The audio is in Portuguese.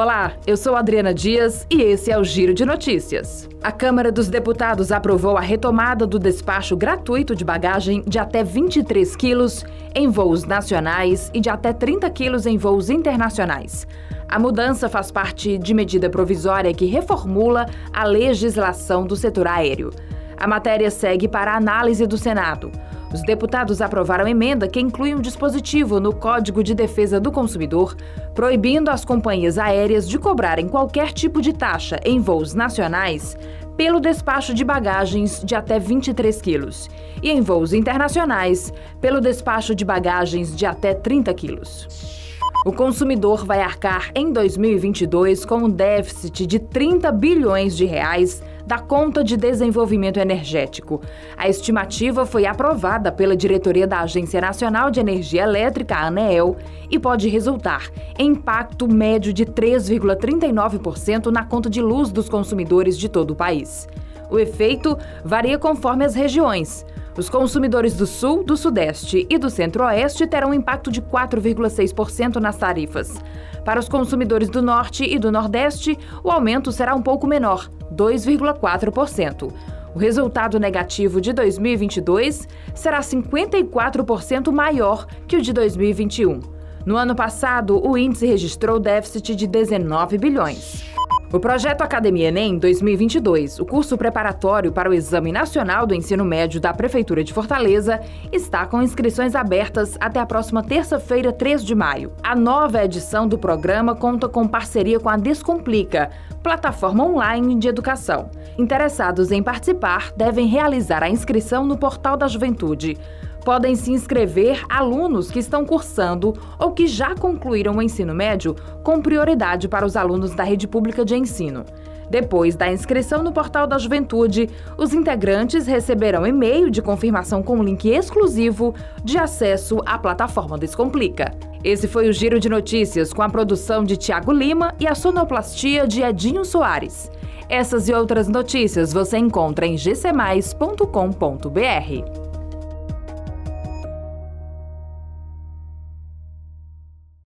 Olá, eu sou Adriana Dias e esse é o Giro de Notícias. A Câmara dos Deputados aprovou a retomada do despacho gratuito de bagagem de até 23 quilos em voos nacionais e de até 30 quilos em voos internacionais. A mudança faz parte de medida provisória que reformula a legislação do setor aéreo. A matéria segue para a análise do Senado. Os deputados aprovaram emenda que inclui um dispositivo no Código de Defesa do Consumidor, proibindo as companhias aéreas de cobrarem qualquer tipo de taxa em voos nacionais pelo despacho de bagagens de até 23 quilos e em voos internacionais pelo despacho de bagagens de até 30 quilos. O consumidor vai arcar em 2022 com um déficit de 30 bilhões de reais da Conta de Desenvolvimento Energético. A estimativa foi aprovada pela diretoria da Agência Nacional de Energia Elétrica, ANEEL, e pode resultar em impacto médio de 3,39% na conta de luz dos consumidores de todo o país. O efeito varia conforme as regiões. Os consumidores do Sul, do Sudeste e do Centro-Oeste terão um impacto de 4,6% nas tarifas. Para os consumidores do Norte e do Nordeste, o aumento será um pouco menor, 2,4%. O resultado negativo de 2022 será 54% maior que o de 2021. No ano passado, o índice registrou déficit de 19 bilhões. O projeto Academia Enem 2022, o curso preparatório para o Exame Nacional do Ensino Médio da Prefeitura de Fortaleza, está com inscrições abertas até a próxima terça-feira, 3 de maio. A nova edição do programa conta com parceria com a Descomplica, plataforma online de educação. Interessados em participar devem realizar a inscrição no Portal da Juventude podem se inscrever alunos que estão cursando ou que já concluíram o ensino médio, com prioridade para os alunos da rede pública de ensino. Depois da inscrição no Portal da Juventude, os integrantes receberão e-mail de confirmação com link exclusivo de acesso à plataforma Descomplica. Esse foi o Giro de Notícias com a produção de Tiago Lima e a sonoplastia de Edinho Soares. Essas e outras notícias você encontra em gcmais.com.br.